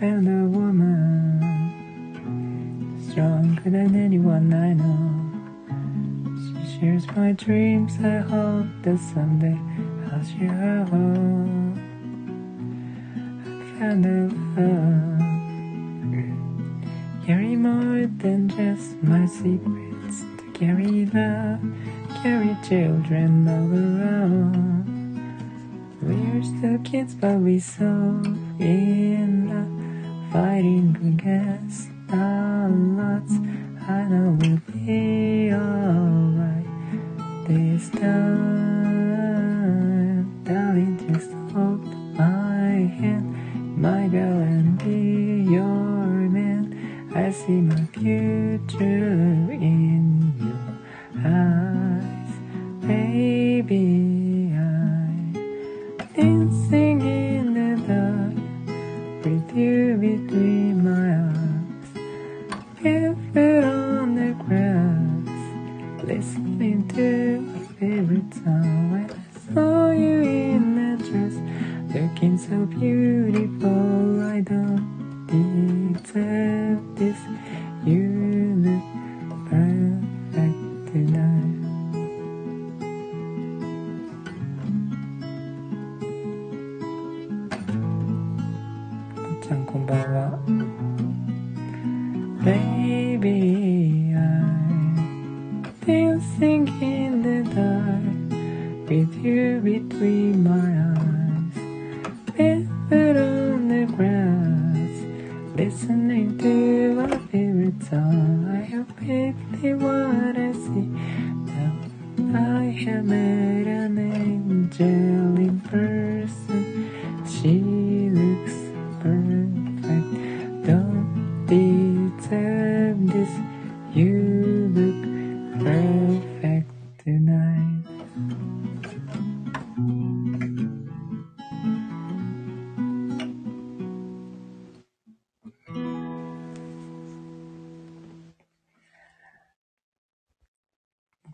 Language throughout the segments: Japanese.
found a woman stronger than anyone I know. She shares my dreams. I hope that someday I'll share her home. I found a love. Carry more than just my secrets. To carry love, carry children all around. We're still kids, but we so in love, fighting against the odds. I know we'll be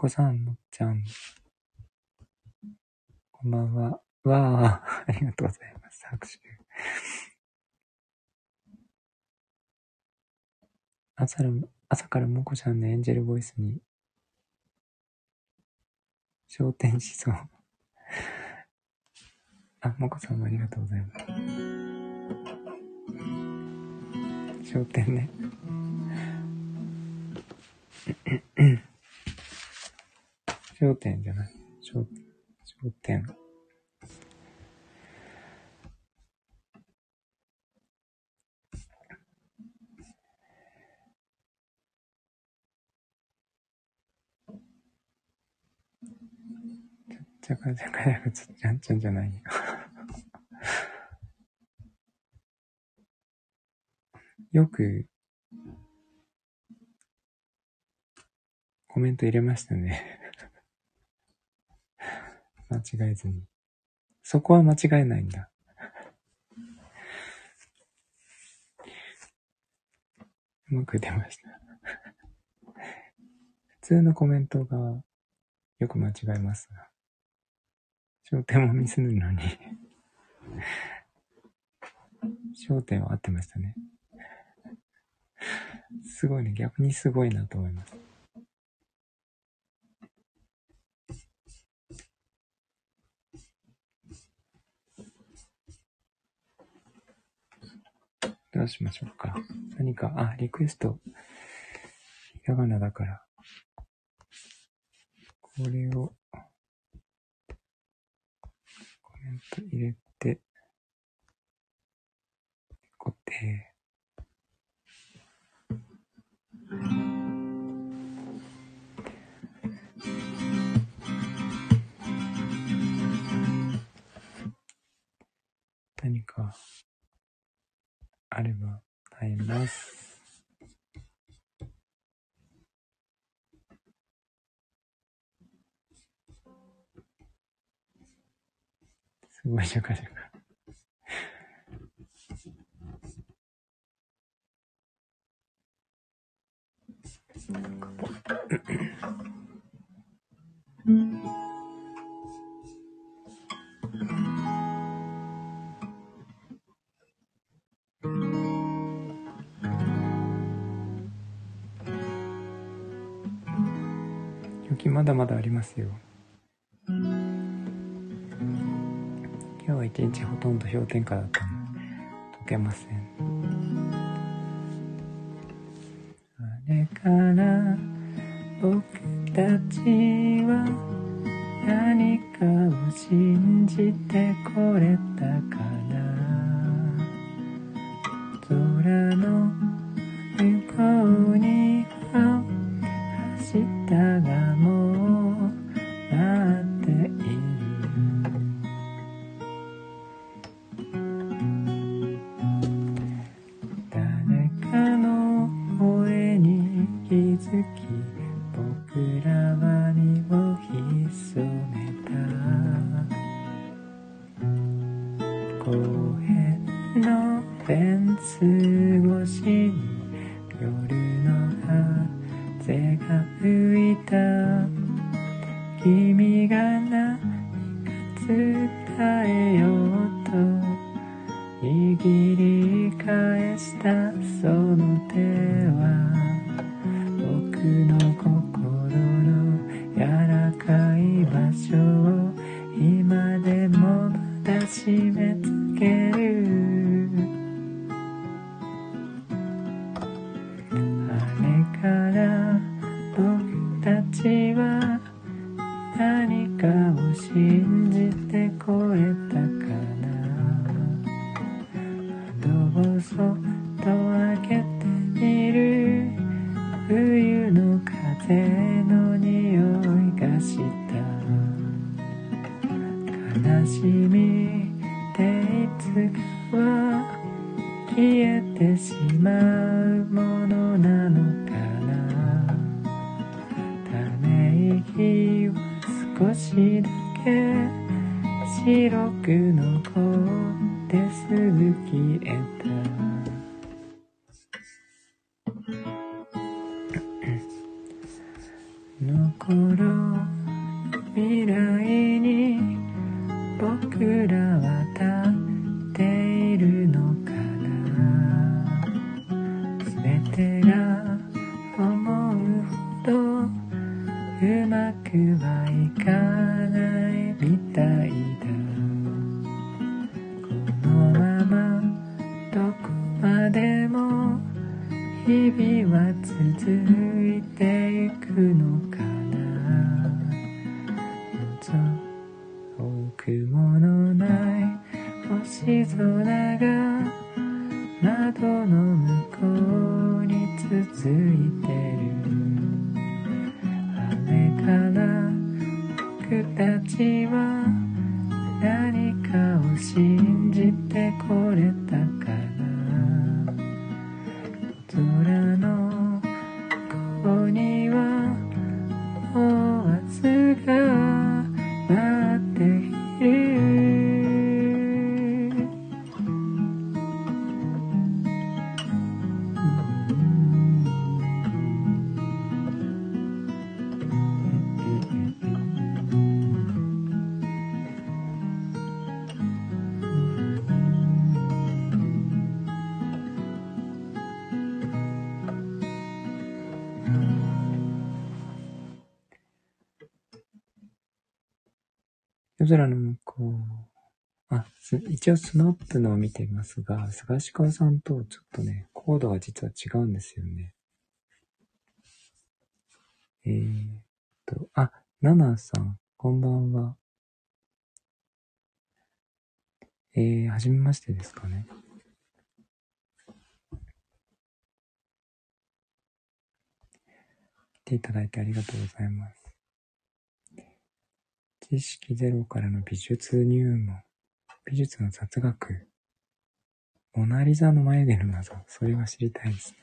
お子さんのちゃん。こんばんは。わあ、ありがとうございます。拍手。朝から朝からもこちゃんのエンジェルボイスに、昇天しそう。あ、もこさんもありがとうございます。昇天ね。商店じゃない。商商店。じゃかじゃかじゃかつちゃんちゃんじゃないよ。よく、コメント入れましたね。間違えずに。そこは間違えないんだ。うまく出ました。普通のコメントがよく間違えますが。焦点もミスるのに。焦点は合ってましたね。すごいね。逆にすごいなと思います。どうしましょうか。何か、あ、リクエスト。ひらがなだから。これを、コメント入れて、固定。何かあれば耐えます。すごいじゃかじゃか。まだまだありますよ。今日は一日ほとんど氷点下だったので、溶けません。しみっていつかは消えてしまう。一応スノップのを見ていますが、菅氏川さんとちょっとね、コードが実は違うんですよね。えーっと、あ、ナナさん、こんばんは。えー、はじめましてですかね。来ていただいてありがとうございます。知識ゼロからの美術入門。美術の雑学。モナリザの眉毛の謎。それは知りたいですね。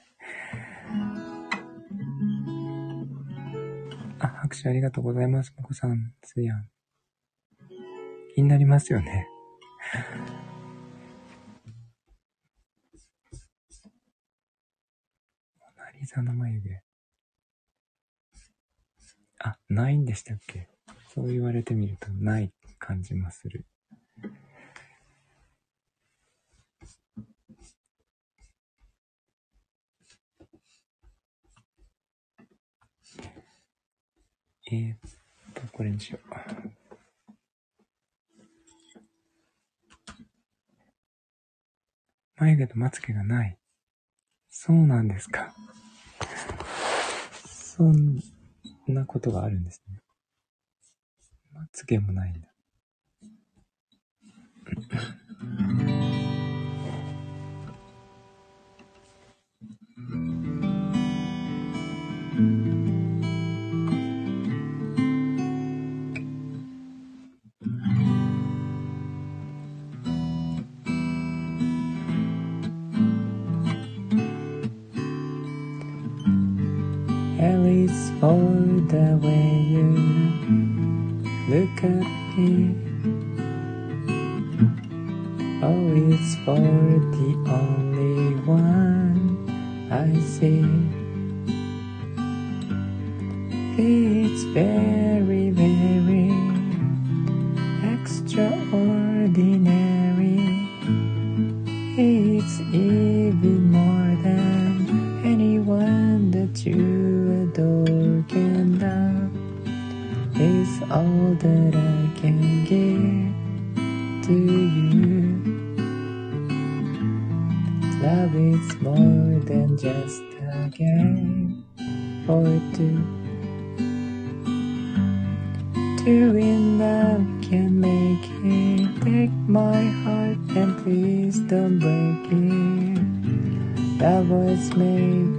あ、拍手ありがとうございます。もこさん、つやん。気になりますよね。モナリザの眉毛。あ、ないんでしたっけ？そう言われてみるとない感じもする。えー、っと、これにしよう。眉毛とまつげがない。そうなんですか。そんなことがあるんですね。まつげもないんだ。For the way you look at me. Oh, it's for the only one I see. It's very, very extraordinary. It's all that I can give to you. Love is more than just a game for two. Two in love can make it. Take my heart and please don't break it. Love was made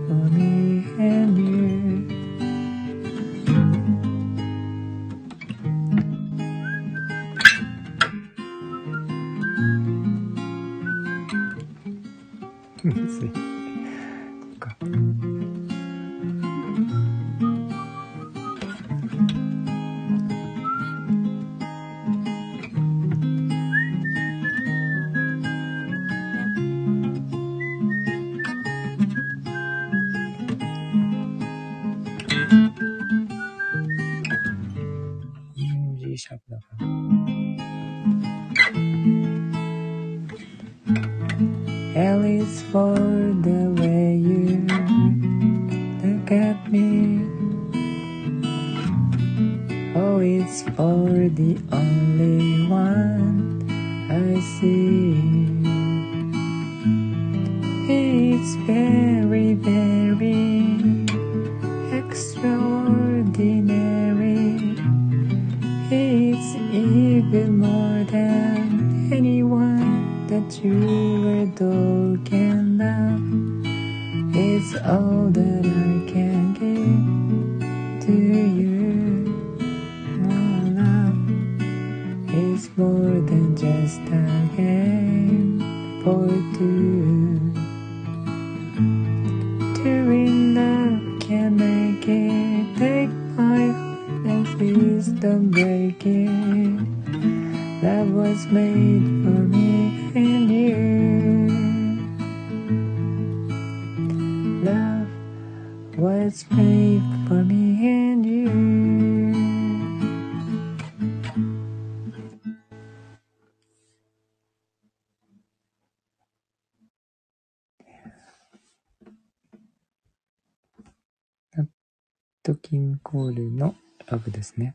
トキンコールのラブですね。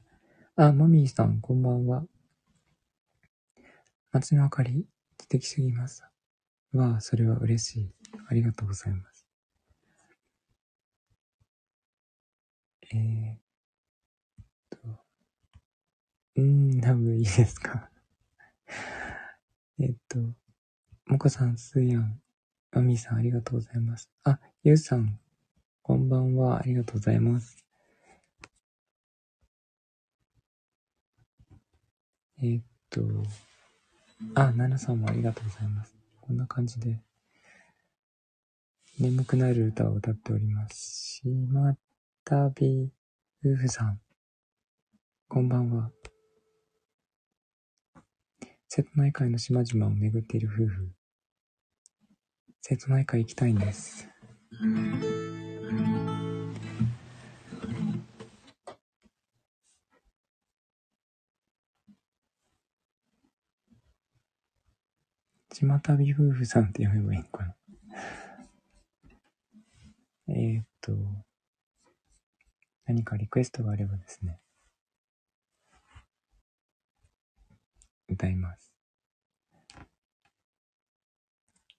あ、マミーさん、こんばんは。街の明かり、素敵すぎます。わあ、それは嬉しい。ありがとうございます。えー、っと、うーん、ラブいいですか えっと、もこさん、すーやん、マミーさん、ありがとうございます。あ、ゆうさん、こんばんは。ありがとうございます。えーっと、あ、ナナさんもありがとうございます。こんな感じで、眠くなる歌を歌っております。島旅夫婦さん、こんばんは。瀬戸内海の島々を巡っている夫婦。瀬戸内海行きたいんです。島旅夫婦さんって読めばいいのかな？えっと、何かリクエストがあればですね、歌います。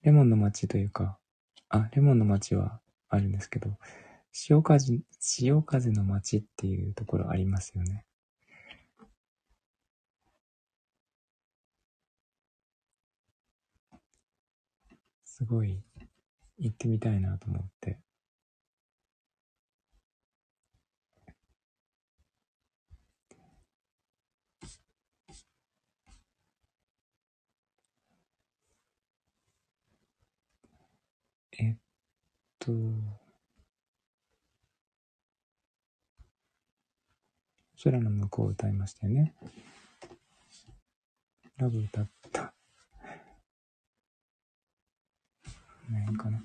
レモンの街というか、あ、レモンの街はあるんですけど、潮風、潮風の街っていうところありますよね。すごい行ってみたいなと思って。えっと、空の向こうを歌いましたよね。ラブ歌っこの辺かな。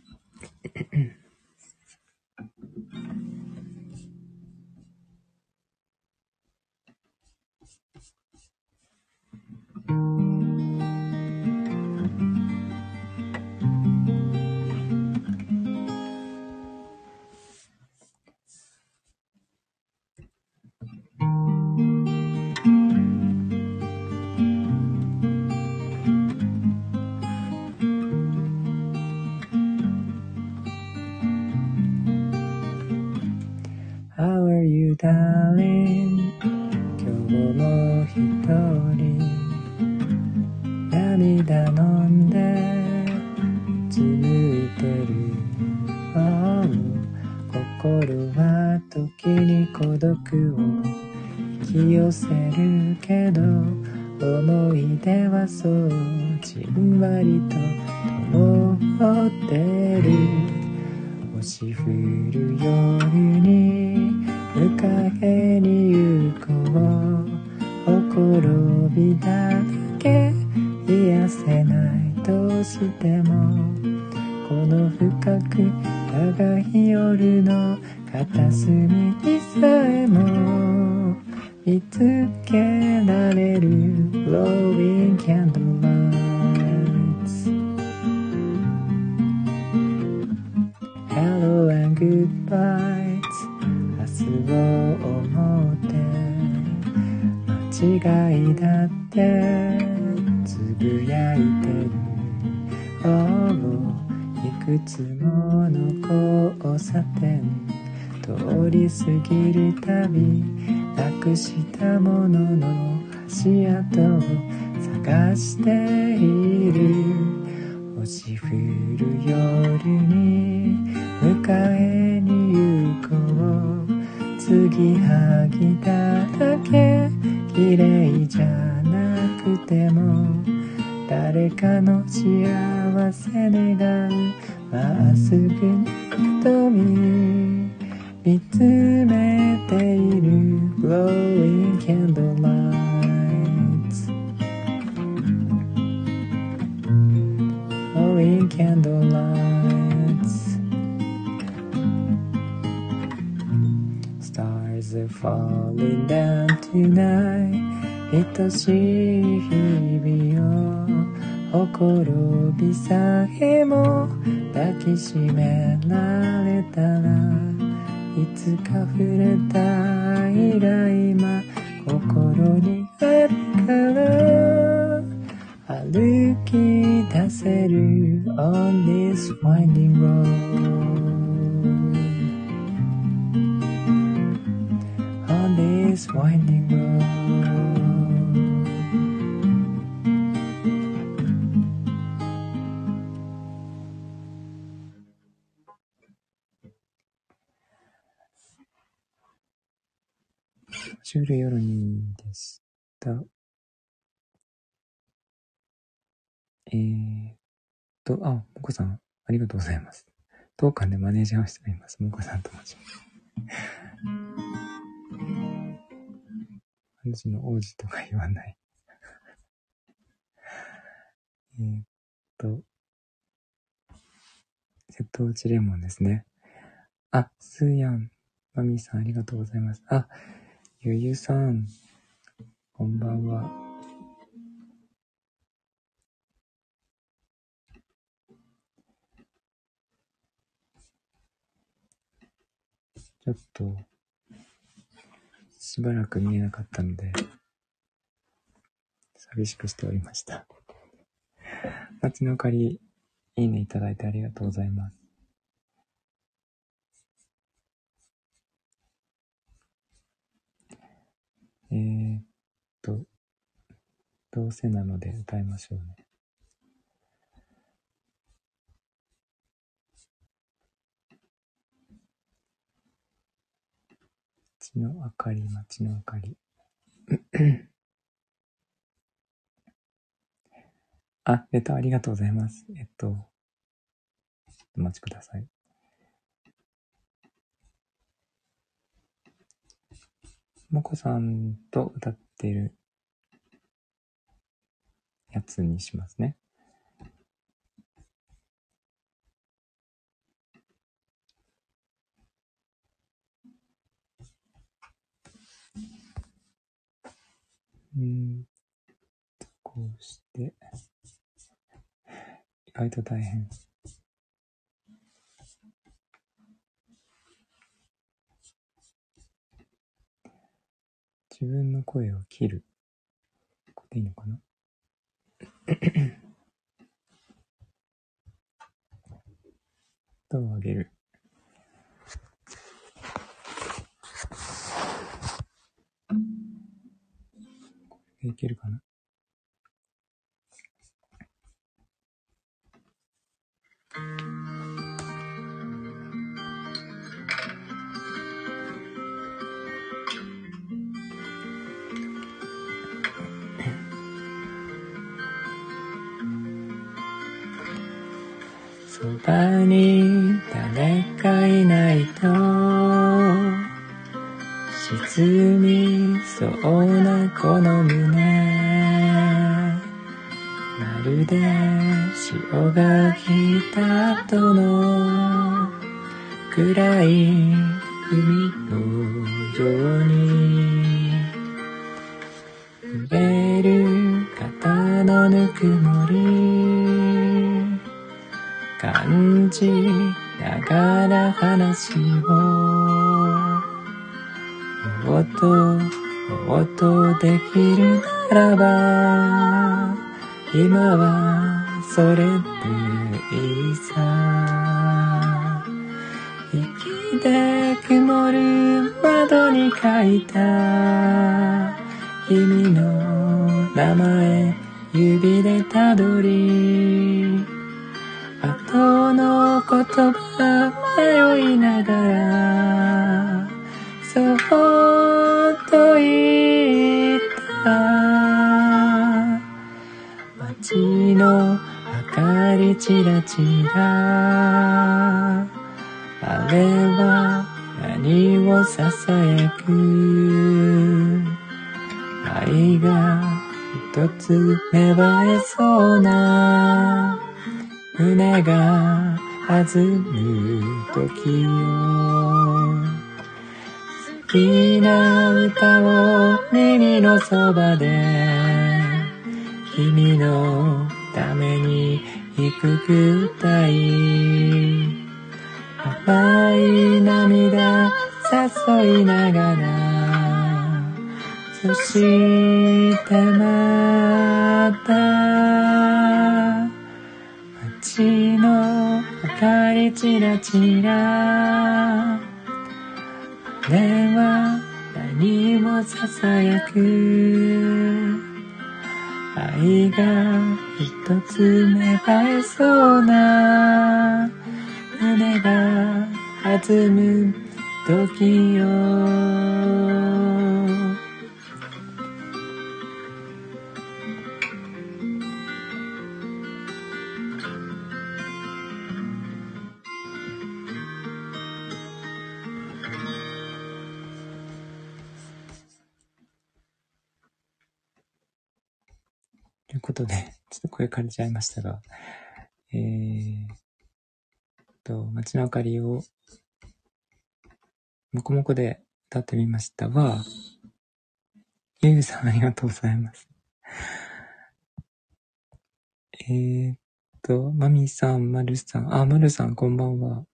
Falling down tonight 愛しい日々をほころびさえも抱きしめられた。何かになるから歩き出せる on this winding road えー、と、あ、もこさん、ありがとうございます。当館でマネージャーをしております。もこさんと申します。私の王子とか言わない えっと、瀬戸内レモンですね。あ、スーヤン、マミーさんありがとうございます。あ、ゆゆさん、こんばんは。ちょっと、しばらく見えなかったので、寂しくしておりました。街の明かり、いいねいただいてありがとうございます。えー、っと、どうせなので歌いましょうね。街の明かり、街の明かり。あ、レターありがとうございます。えっと、お待ちください。もこさんと歌ってるやつにしますね。うん、こうして、意外と大変。自分の声を切る。これでいいのかな？音を上げる。いけるかな？そばに誰かいないと。沈みそうなこの胸。まるで潮が引いた後の。暗い海のように。揺れる肩のぬくもり。感じながら話を。もっともっとできるならば今はそれでいいさ。息で曇る窓に書いた。君の名前指でたどり。後の言葉迷いながら。かりちらちら。あれは何を囁く？愛が一つ芽生えそうな胸が弾む時よ好きな歌を耳のそばで。君のために低く歌い甘い涙誘いながらそしてまた街の明かりちらちら。あれは何も囁く。愛が一つ芽生えそうな胸が弾む時よ。ことで、ちょっと声借りちゃいましたが、えー、と、街の明かりを、もこもこで歌ってみましたは、ゆうさんありがとうございます。えーっと、まみさん、まるさん、あ、まるさん、こんばんは。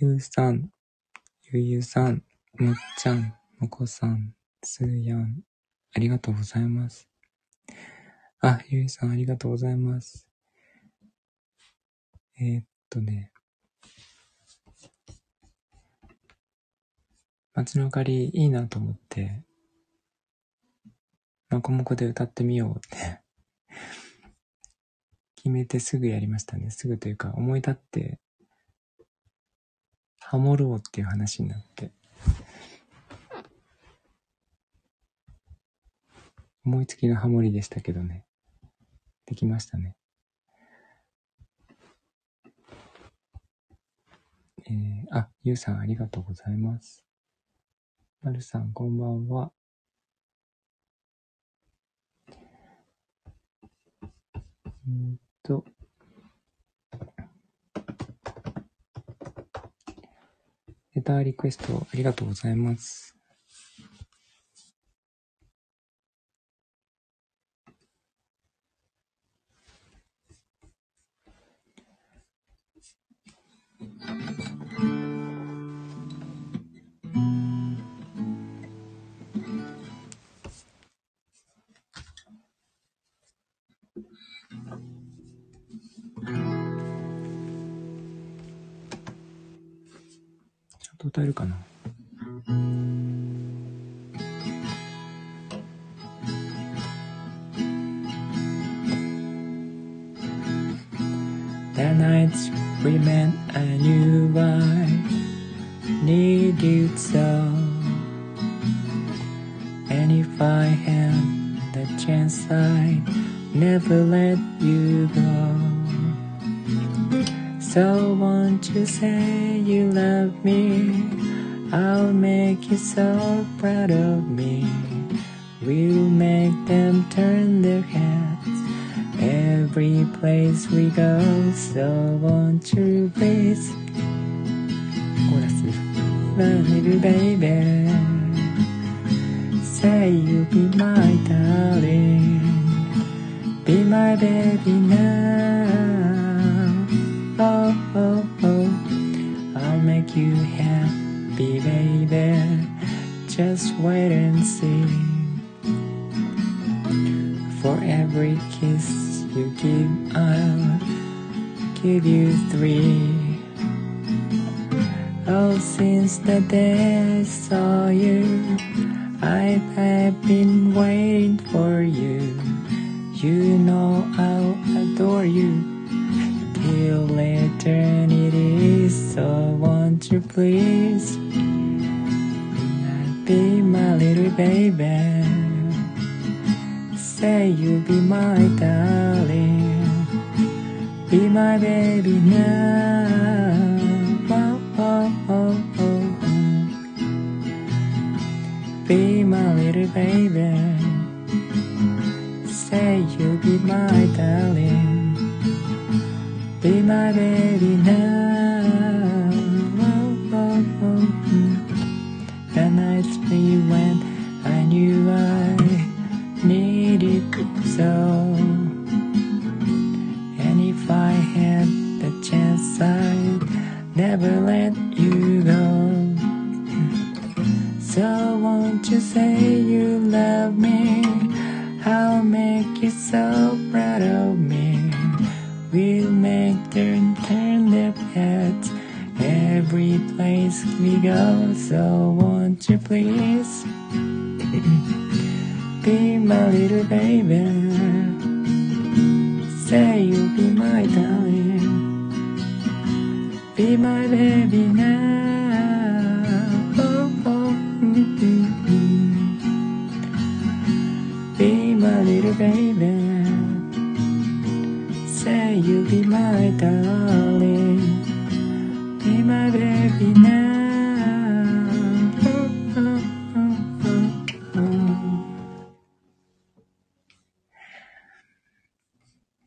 ゆうさん、ゆうゆうさん、もっちゃん、もこさん、すーやん、ありがとうございます。あ、ゆいさんありがとうございます。えー、っとね。街の明かりいいなと思って、まこもこで歌ってみようって 決めてすぐやりましたね。すぐというか思い立って、ハモろうっていう話になって。思いつきのハモリでしたけどね。できましたね。えー、あ、ゆうさんありがとうございます。まるさんこんばんは。うんと、レターリクエストありがとうございます。歌えるかな The nights we met I knew I need you so And if I had the chance I'd never let you go So won't you say you love me? I'll make you so proud of me. We'll make them turn their heads every place we go. So won't you please? Chorus. Little baby, say you'll be my darling, be my baby now you happy, baby. Just wait and see. For every kiss you give, I'll give you three. Oh, since the day I saw you, I have been waiting for you. You know I'll adore you till eternity. So won't you please be my little baby? Say you'll be my darling, be my baby now. Oh, oh, oh, oh. Be my little baby. Say you'll be my darling. Be my baby now. Oh, oh, oh. The nights we went, I knew I needed so. And if I had the chance, I'd never let you go. So won't you say you love me? I'll make you so proud of me will make them turn their heads every place we go. So won't you please be my little baby? Say you'll be my darling, be my baby now. Oh, oh, mm, mm, mm. Be my little baby say you be my darling, be my baby now.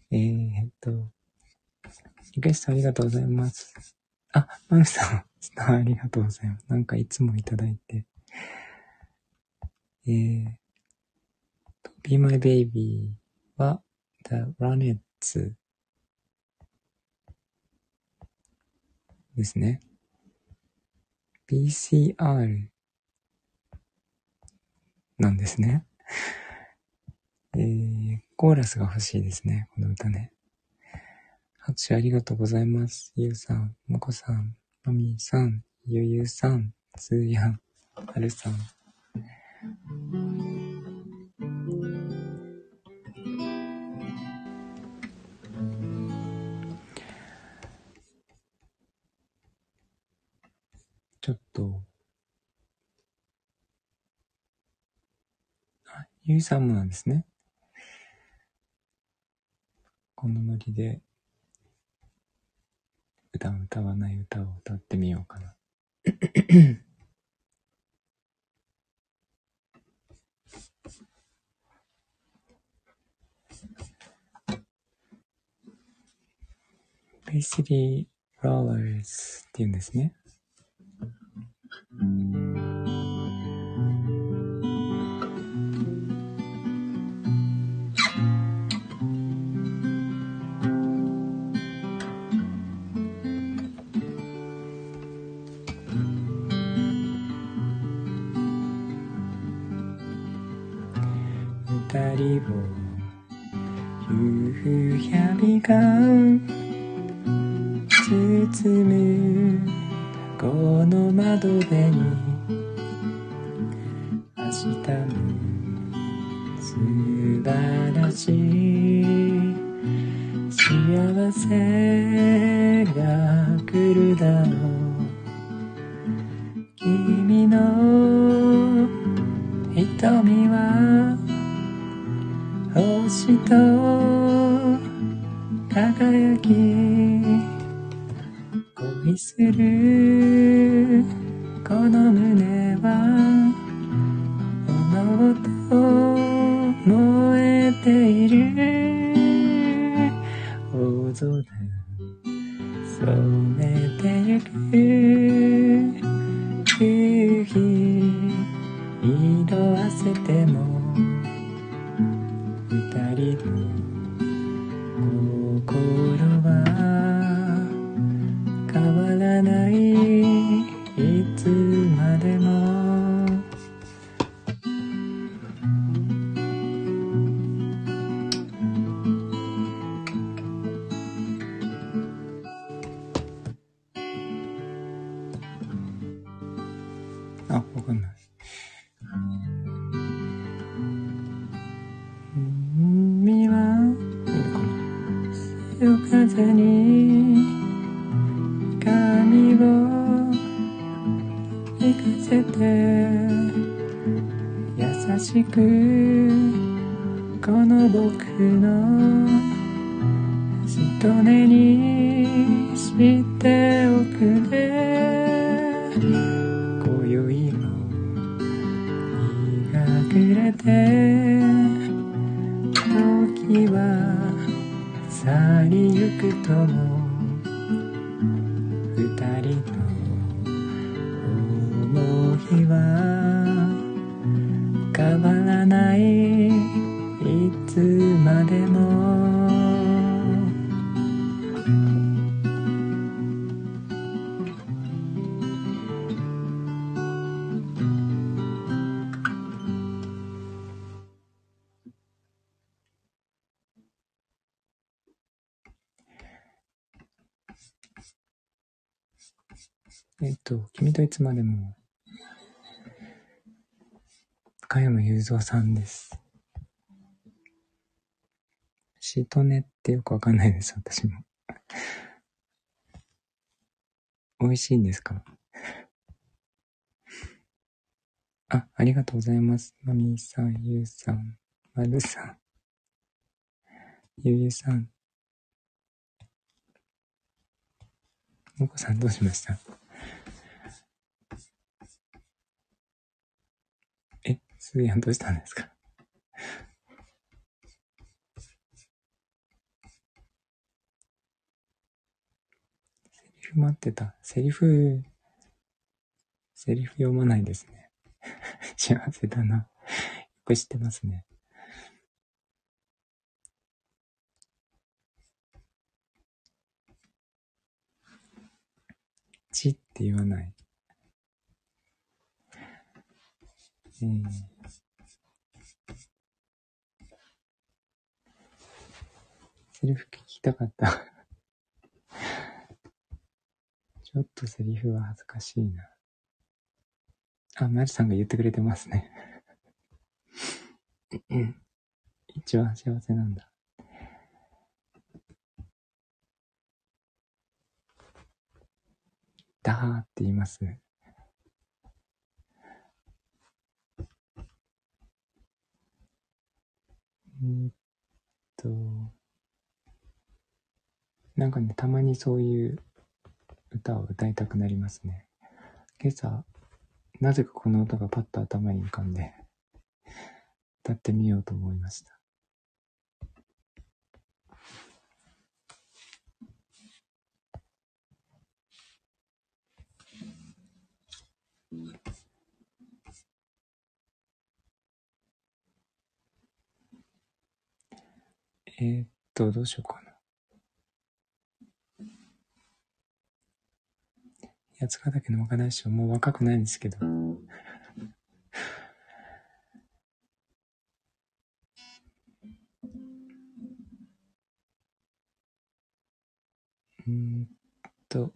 えっと、リクエストありがとうございます。あ、マルさん、ありがとうございます。なんかいつもいただいて。えー、Be My Baby は The Runnets ですね。PCR なんですね。えー、コーラスが欲しいですね、この歌ね。拍手ありがとうございます。ゆうさん、もこさん、まみさん、ゆゆうさん、つーやん、はるさん。ちょっと、あ、ゆうさんもなんですね。このノリで、普段歌わない歌を歌ってみようかな。ベイシリー・ローラーズって言うんですね。りを夕闇が包むこの窓辺に明日も素晴らしい幸せが来るだろう。君の瞳は星とている大空染めてゆく夕日色あせていつまでも、加山雄三さんです。シートネってよくわかんないです、私も。美味しいんですか？あ、ありがとうございます。まみさん、ゆうさん、まるさん、ゆうゆさん。もこさんどうしました？すーやんどうしたんですか？セリフ待ってた。セリフ、セリフ読まないですね。幸せだな。よく知ってますね。ちって言わない。えーセリフ聞きたかった。ちょっとセリフは恥ずかしいな。あ、マリさんが言ってくれてますね。一番幸せなんだ。だーって言います。えっと、なんかね、たまにそういう歌を歌いたくなりますね。今朝、なぜかこの歌がパッと頭に浮かんで、歌ってみようと思いました。えーっと、どうしようかな。八ヶ岳の若大将、もう若くないんですけど。うんと、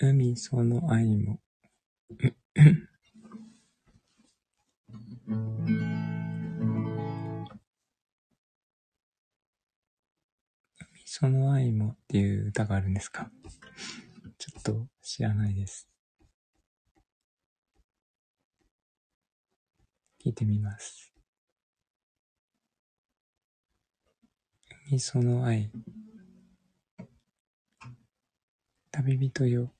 海その愛も。その愛もっていう歌があるんですか？ちょっと知らないです。聞いてみます。海その愛。旅人よ。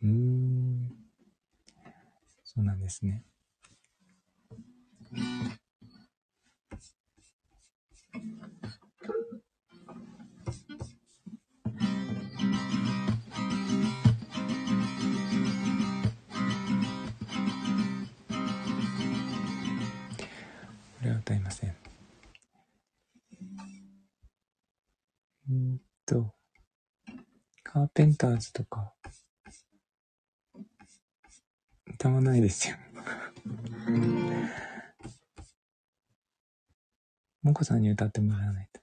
うーん。そうなんですね。これは歌いません。うんと、カーペンターズとか、歌わないですよ。もこさんに歌ってもらわないと。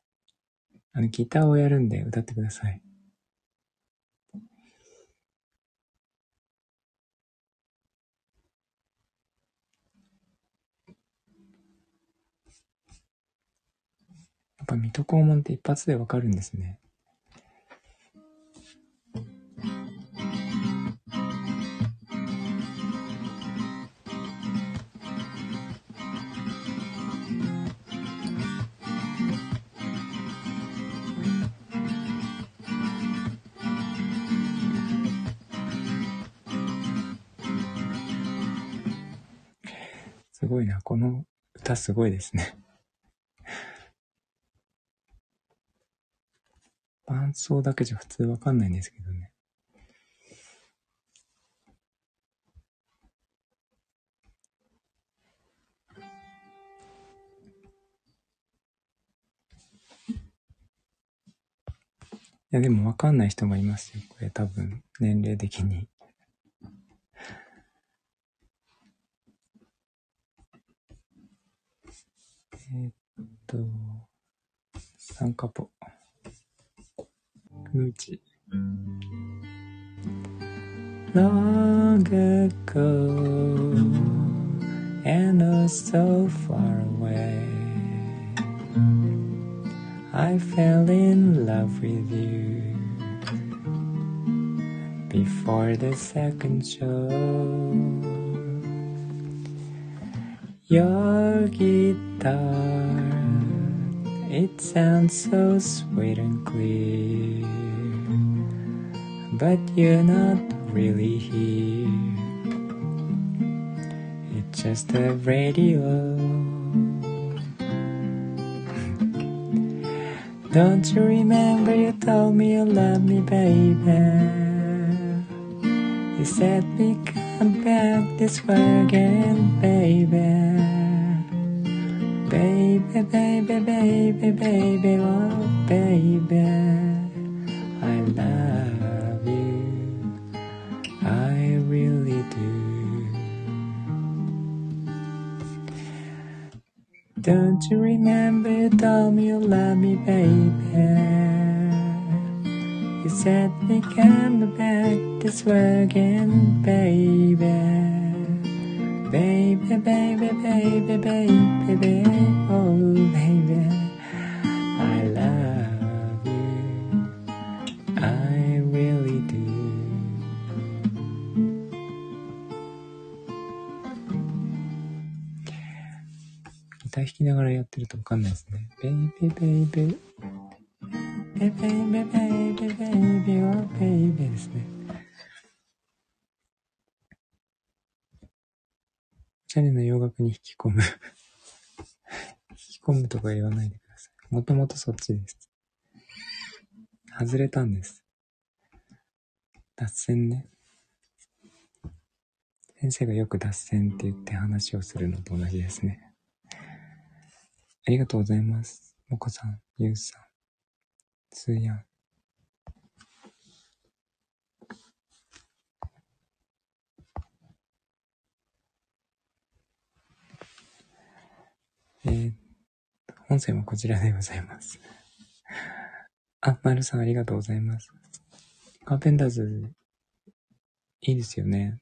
あの、ギターをやるんで歌ってください。やっぱ水戸黄門って一発でわかるんですね。すごいな。この歌すごいですね。伴奏だけじゃ普通わかんないんですけどね。いや、でもわかんない人もいますよ。これ多分、年齢的に。えーっと、サンカポ。ムーチ。Long ago, and oh so far away, I fell in love with you before the second show. Your guitar, it sounds so sweet and clear, but you're not really here. It's just a radio. Don't you remember you told me you love me, baby? You said we come back this way again, baby. Baby, baby, baby, baby, oh baby. I love you. I really do. Don't you remember you told me you love me, baby? You said we come back this way again, baby. baby, ながらやってるとわかんないですね。ベイベイベイベイベイベイベイベイベイベイベイベイベイおしゃれな洋楽に引き込む 引き込むとか言わないでください。もともとそっちです。外れたんです。脱線ね。先生がよく脱線って言って話をするのと同じですね。ありがとうございます。もこさん、ゆうさん、つーやん。えー、本線はこちらでございます。あ、まるさんありがとうございます。カーペンターズ、いいですよね。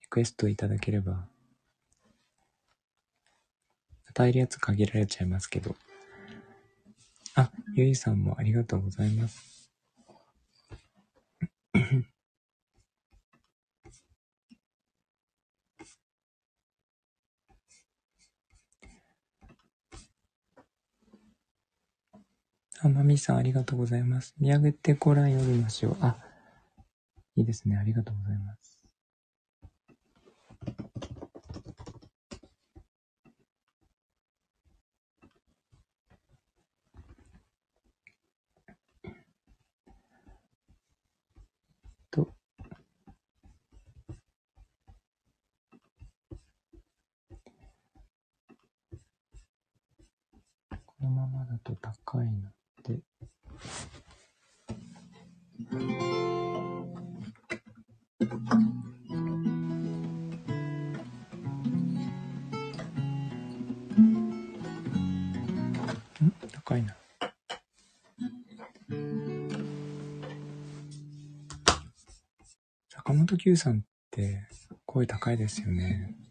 リクエストいただければ与えるやつ限られちゃいますけど。あ、ゆいさんもありがとうございます。あ、まみさんありがとうございます。見上げてご覧読みましょう。あ、いいですね。ありがとうございます。このままだと高いの、高いな。坂本九さんって声高いですよね。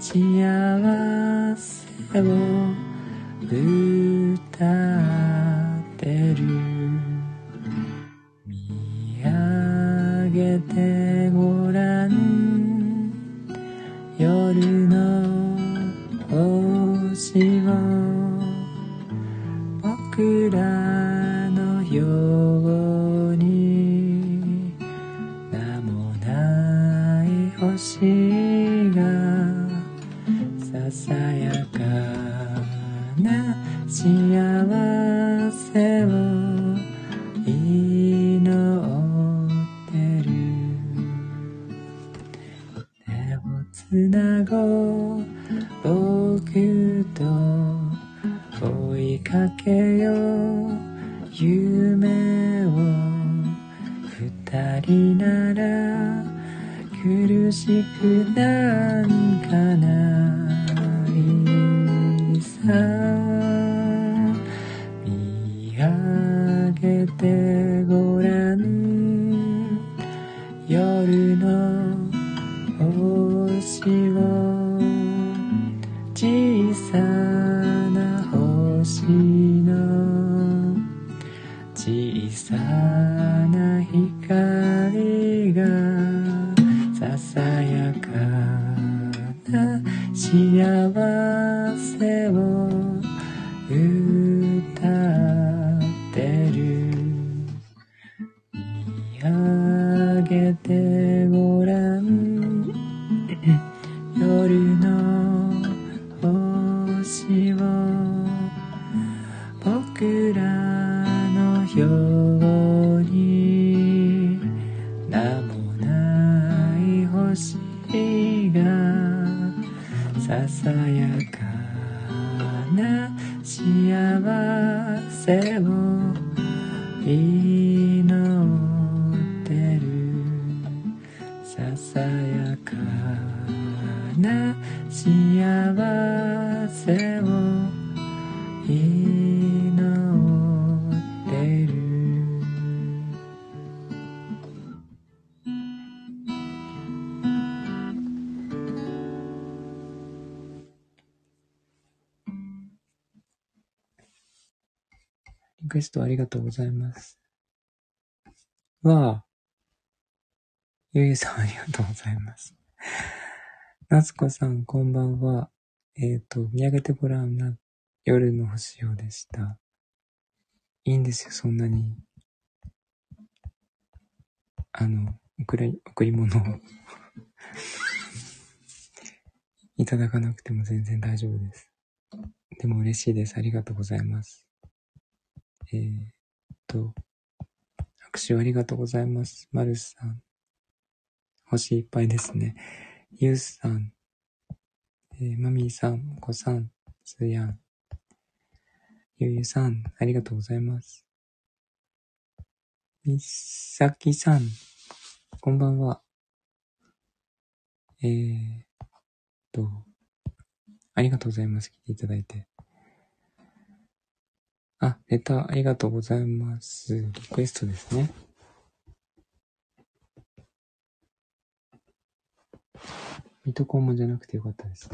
幸せを歌ってる。せを祈ってるリクエストありがとうございます。わあ。ゆゆさんありがとうございます。夏子さん、こんばんは。えっ、と、見上げてごらんな、夜の星をでした。いいんですよ、そんなに。あの、贈り、贈り物を いただかなくても全然大丈夫です。でも嬉しいです。ありがとうございます。えー、っと、拍手ありがとうございます。マルスさん。星いっぱいですね。ユウスさん。えー、マミーさん、コさん、スーヤン。ゆうゆさん、ありがとうございます。みさきさん、こんばんは。えー、と、ありがとうございます。来ていただいて。あ、レターありがとうございます。リクエストですね。ミトコンモじゃなくてよかったです。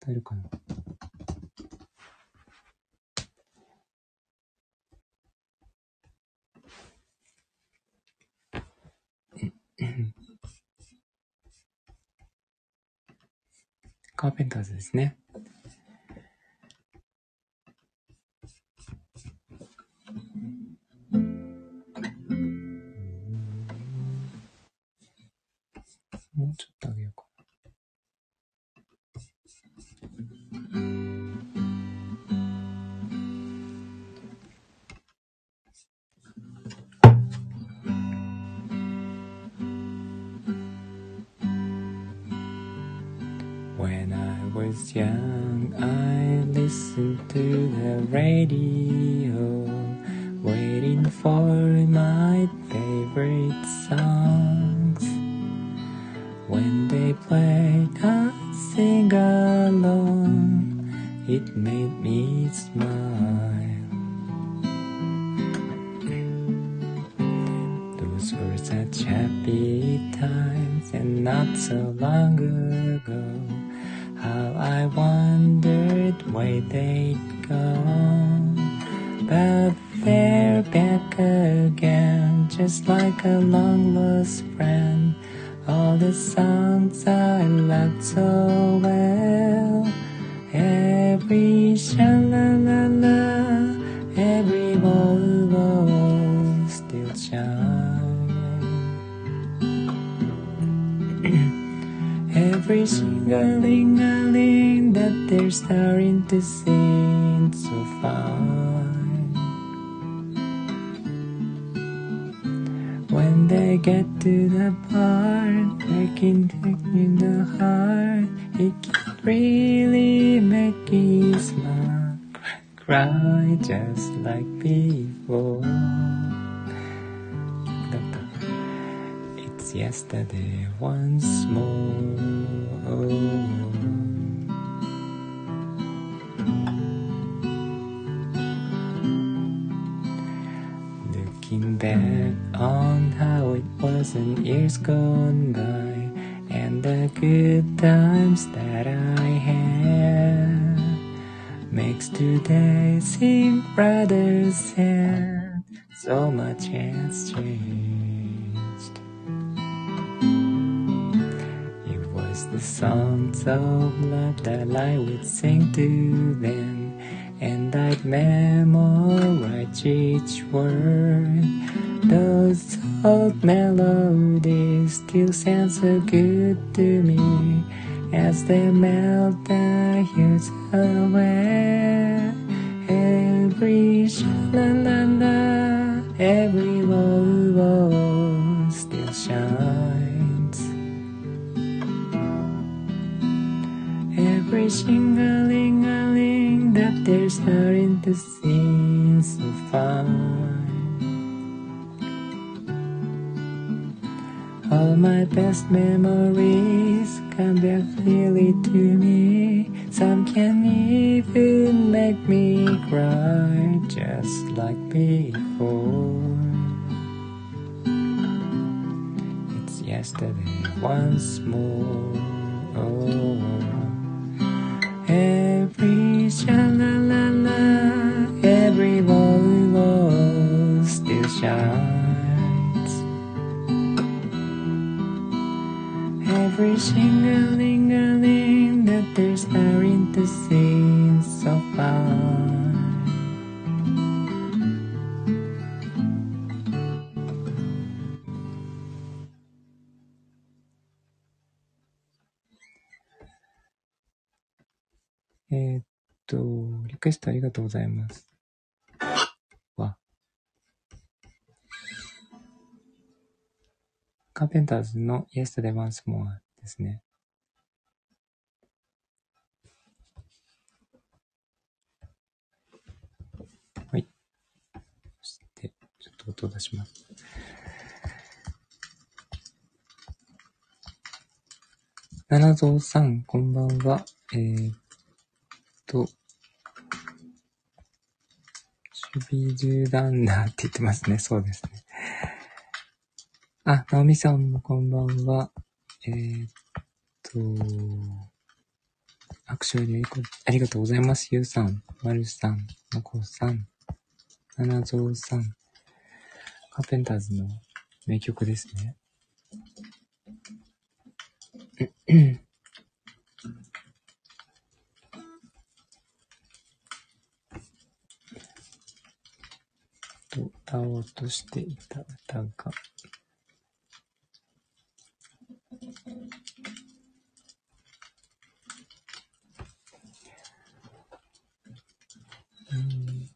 歌えるかなカーペンターズですね。もうちょっとあげようかWhen I was young, I listened to the radio, waiting for my favorite songs. When they played, I sing along. It made me smile. Those were such happy times, and not so long ago. How I wondered where they'd gone. But they're back again, just like a long lost friend. All the songs I loved so well. Every sha la la la, every wall still shine. Every sing-a-ling-a-ling that they're starting to sing so fine. they get to the part they can take the heart. It can really make you smile. Cry just like before. it's yesterday once more. Oh. Looking back on how it was in years gone by, and the good times that I had, makes today seem rather sad. So much has changed. It was the songs of love that I would sing to them, and I'd memorize each word. Those old melodies still sound so good to me as they melt the years away. Every sha la la la, every whoa best memories come back clearly to me. Some can even make me cry just like before. It's yesterday once more. Oh. ありがとうございます。わ。カーペンターズの Yesterday Once More ですね。はい。そして、ちょっと音を出します。七蔵さん、こんばんは。えーっと、守備銃ランナーって言ってますね。そうですね。あ、ナオミさんもこんばんは。えー、っと、握手ありありがとうございます。ゆうさん、まるさん、まこさん、ななぞうさん。カーペンターズの名曲ですね。と歌おうとしていた。歌が、うん。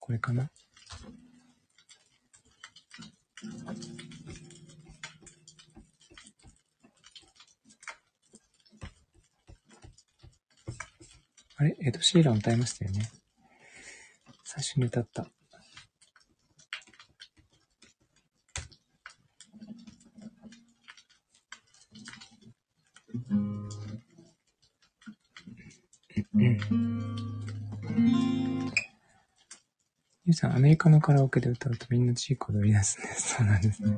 これかな？あれ？エド・シーラン歌いましたよね。最初に歌った。ゆうさん、アメリカのカラオケで歌うとみんなチーク踊り出すね。そうなんですね。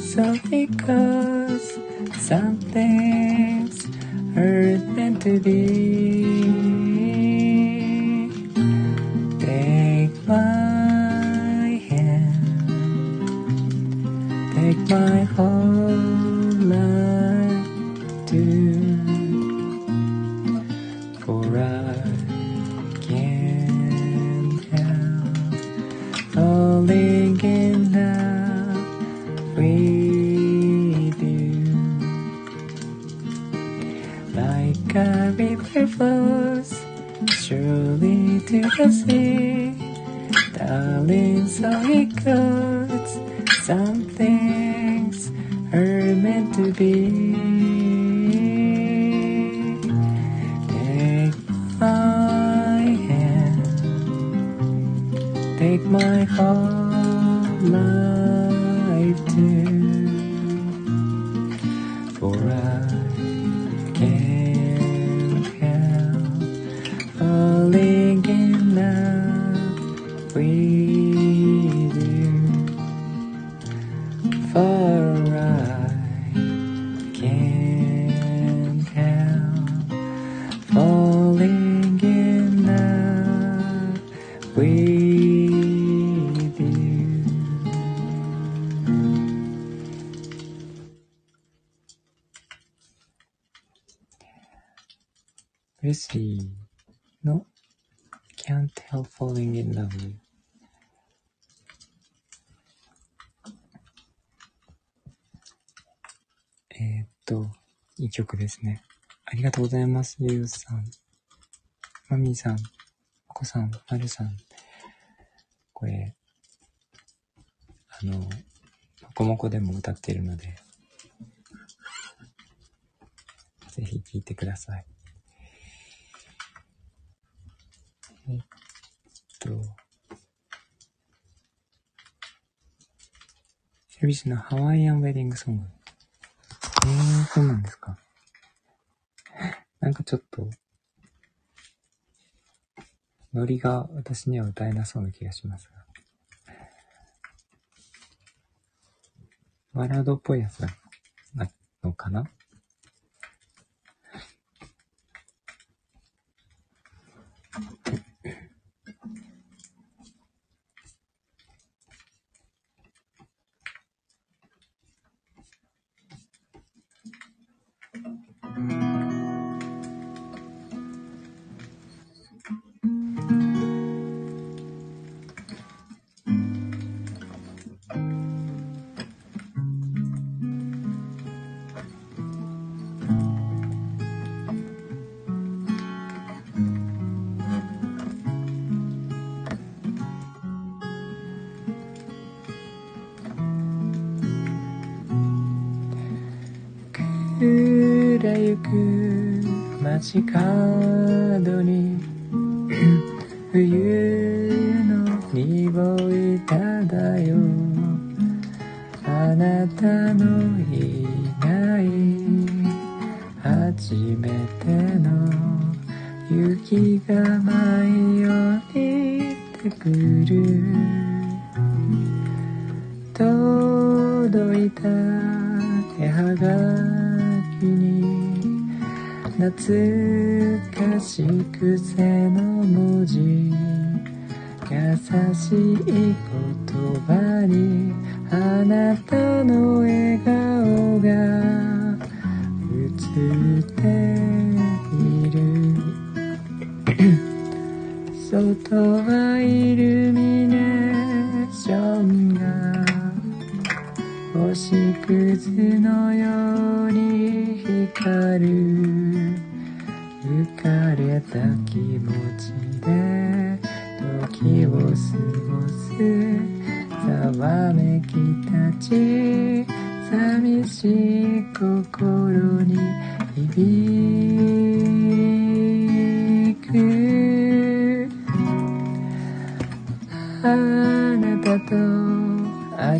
So goes Some things are meant to be. Take my hand, take my whole ですね。ありがとうございます、ゆうさん。まみーさん、まこさん、まるさん。これ、あの、もこもこでも歌ってるので、ぜひ聴いてください。えっと、エルビスのハワイアンウェディングソング。えー、そうなんですか。なんかちょっと、ノリが私には歌えなそうな気がしますが。バラードっぽいやつなのかな？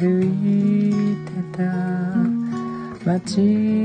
歩いてた街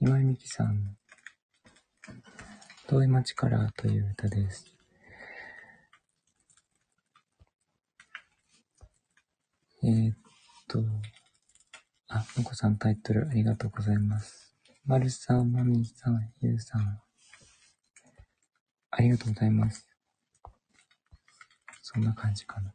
今井美樹さんの遠い町からという歌です。えー、っと、あ、のこさんタイトルありがとうございます。まるさん、まみさん、ゆうさん、ありがとうございます。そんな感じかな。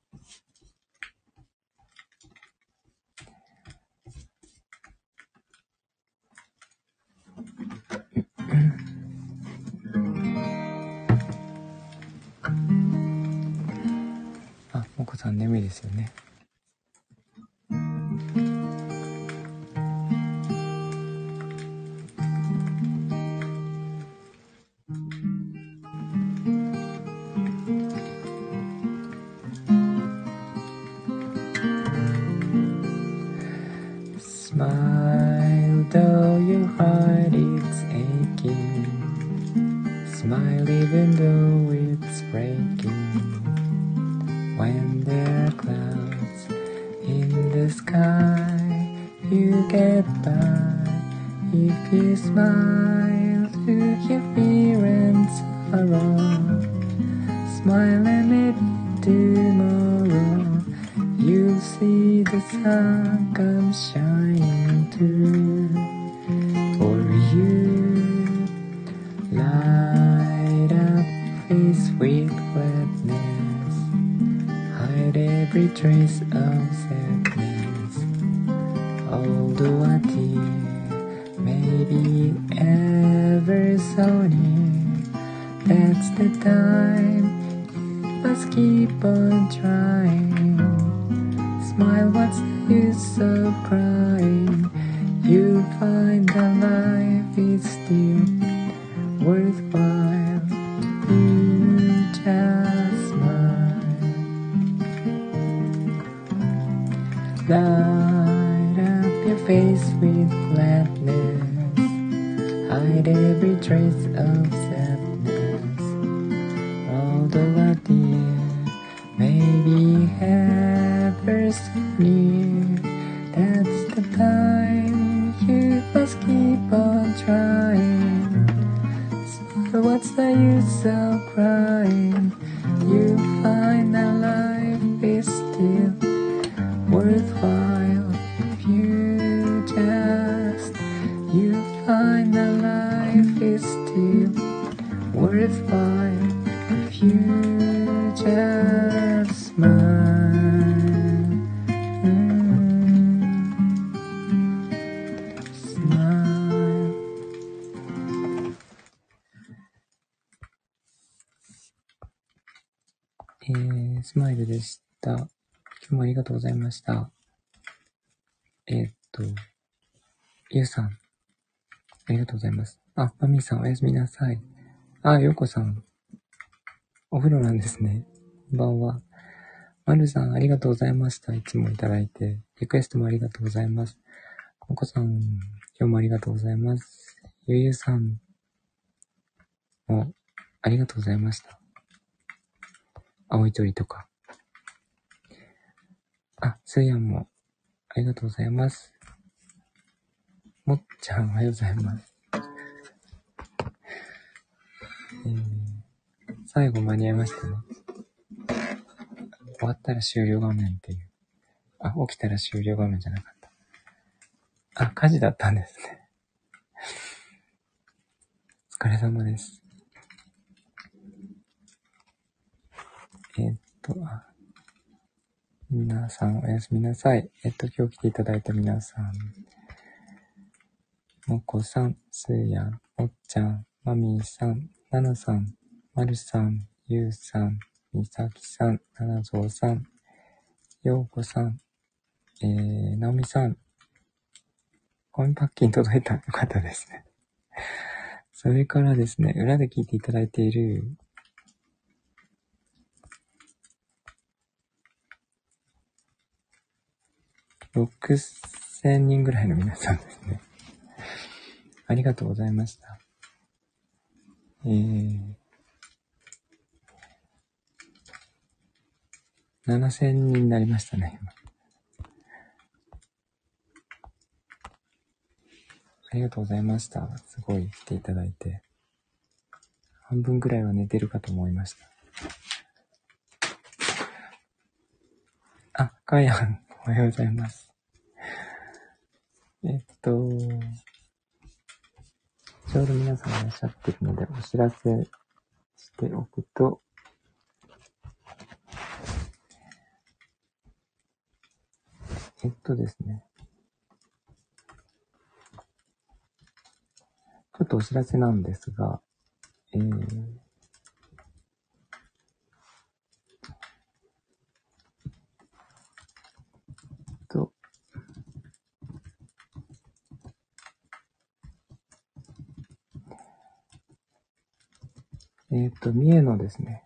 hide every trace of sadness. Although I dear, ever so near. That's the time you must keep on trying. So what's the use of crying? You find that love. した。えー、っと、ゆうさん、ありがとうございます。あ、まみさん、おやすみなさい。あ、ようこさん、お風呂なんですね。こんばんは。まるさん、ありがとうございました。いつもいただいて。リクエストもありがとうございます。おこさん、今日もありがとうございます。ゆうゆうさんも、ありがとうございました。青い鳥とか。あ、すーやんも、ありがとうございます。もっちゃん、おはようございます。えー、最後間に合いましたね。終わったら終了画面っていう。あ、起きたら終了画面じゃなかった。あ、火事だったんですね。お疲れ様です。えー、っと、あ、皆さんおやすみなさい。えっと、今日来ていただいた皆さん。もこさん、すーやん、おっちゃん、まみーさん、ななさん、まるさん、ゆうさん、みさきさん、ななぞうさん、ようこさん、えー、なおみさん、コインパッキン届いた。よかったですね。それからですね、裏で聞いていただいている、6000人ぐらいの皆さんですね。ありがとうございました。えー、7000人になりましたね、今。ありがとうございました。すごい来ていただいて。半分くらいは寝てるかと思いました。あ、かやん、おはようございます。えっと、ちょうど皆さんいらっしゃってるので、お知らせしておくと、えっとですね。ちょっとお知らせなんですが、えー、えっ、ー、と、三重のですね、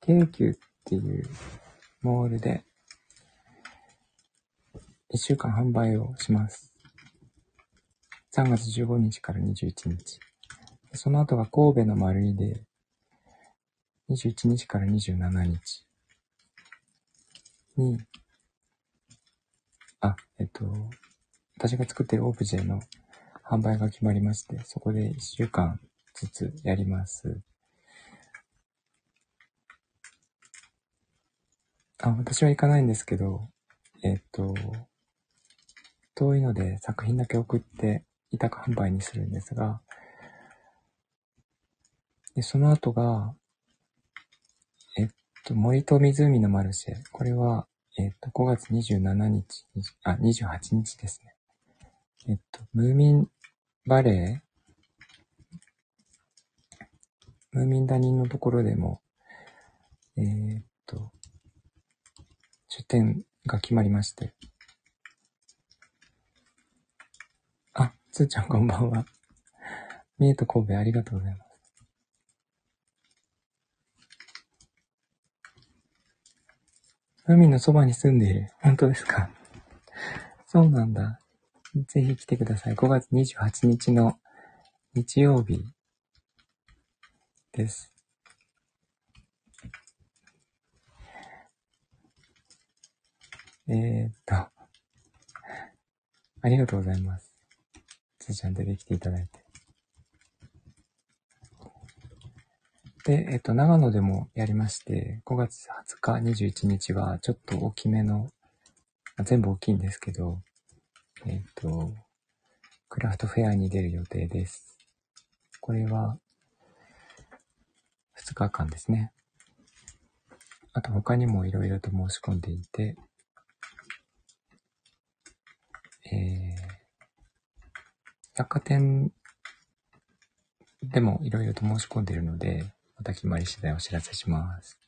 京急っていうモールで、1週間販売をします。3月15日から21日。その後が神戸の丸井で、21日から27日に、あ、えっと、私が作っているオブジェの販売が決まりまして、そこで1週間ずつやります。あ、私は行かないんですけど、えっと、遠いので作品だけ送って委託販売にするんですが、でその後が、えっと、森と湖のマルシェ。これは、えっと、5月27日、あ、28日ですね。えっと、ムーミンバレームーミン谷のところでも、えー、っと、出店が決まりまして、あつーちゃんこんばんは。三重と神戸ありがとうございます。海のそばに住んでいる。本当ですか？そうなんだ。ぜひ来てください。5月28日の日曜日です。えー、っと、ありがとうございます。つーちゃん出てきていただいて。で、えっと、長野でもやりまして、5月20日、21日はちょっと大きめの、全部大きいんですけど、えっと、クラフトフェアに出る予定です。これは、2日間ですね。あと他にもいろいろと申し込んでいて、えー、百貨店でもいろいろと申し込んでいるので、また決まり次第お知らせします。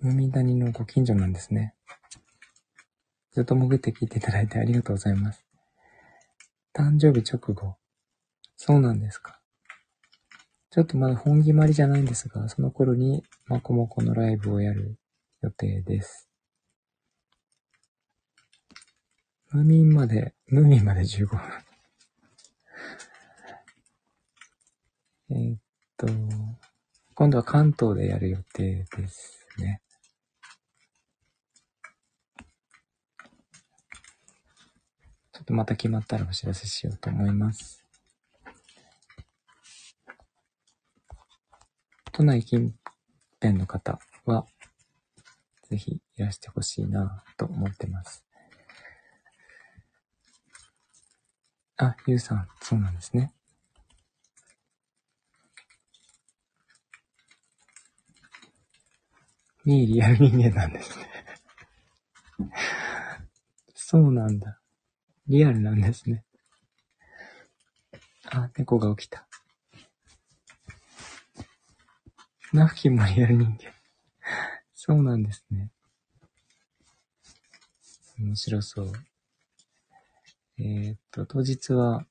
海谷のご近所なんですね。ずっと潜って聞いていただいてありがとうございます。誕生日直後。そうなんですか。ちょっとまだ本決まりじゃないんですが、その頃にマコモコのライブをやる予定です。ムーミンまで、ムーミンまで15分。えっと、今度は関東でやる予定ですね。ちょっとまた決まったらお知らせしようと思います。都内近辺の方は、ぜひいらしてほしいなと思ってます。あ、ゆうさん、そうなんですね。ミーリアル人間なんですね そうなんだ。リアルなんですね。あ、猫が起きた。ナフキンもリアル人間。そうなんですね。面白そう。えー、っと、当日は、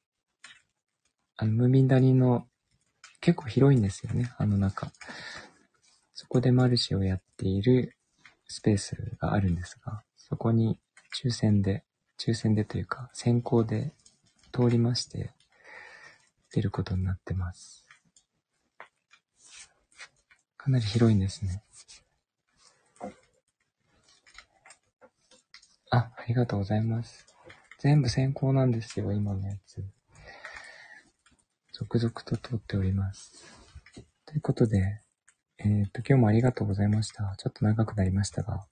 あの、ムミン谷の、結構広いんですよね、あの中。そこでマルシェをやっているスペースがあるんですが、そこに抽選で、抽選でというか、先行で通りまして、出ることになってます。かなり広いんですね。あ、ありがとうございます。全部先行なんですよ、今のやつ。続々と通っております。ということで、えっ、と、今日もありがとうございました。ちょっと長くなりましたが、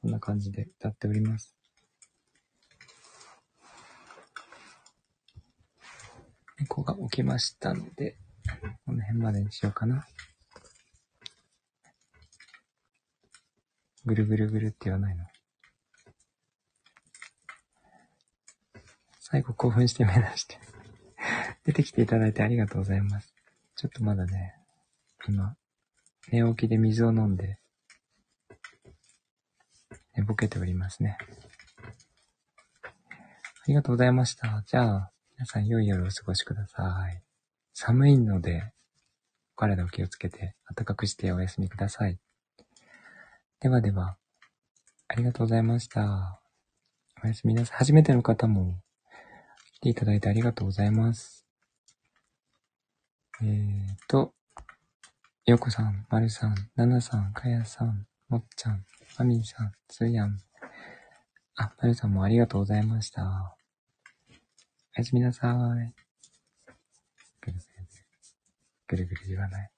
こんな感じで歌っております。猫が起きましたので、この辺までにしようかな。ぐるぐるぐるって言わないの。最後興奮して目指して 出てきていただいてありがとうございます。ちょっとまだね、今、寝起きで水を飲んで、寝ぼけておりますね。ありがとうございました。じゃあ、皆さん良い夜をお過ごしください。寒いので、お体を気をつけて暖かくしてお休みください。ではでは、ありがとうございました。おやすみなさい。初めての方も来ていただいてありがとうございます。えーと、よこさん、まるさん、ななさん、かやさん、もっちゃん、まみんさん、つやん。あ、まるさんもありがとうございました。おやすみなさい。ぐるぐる言わない。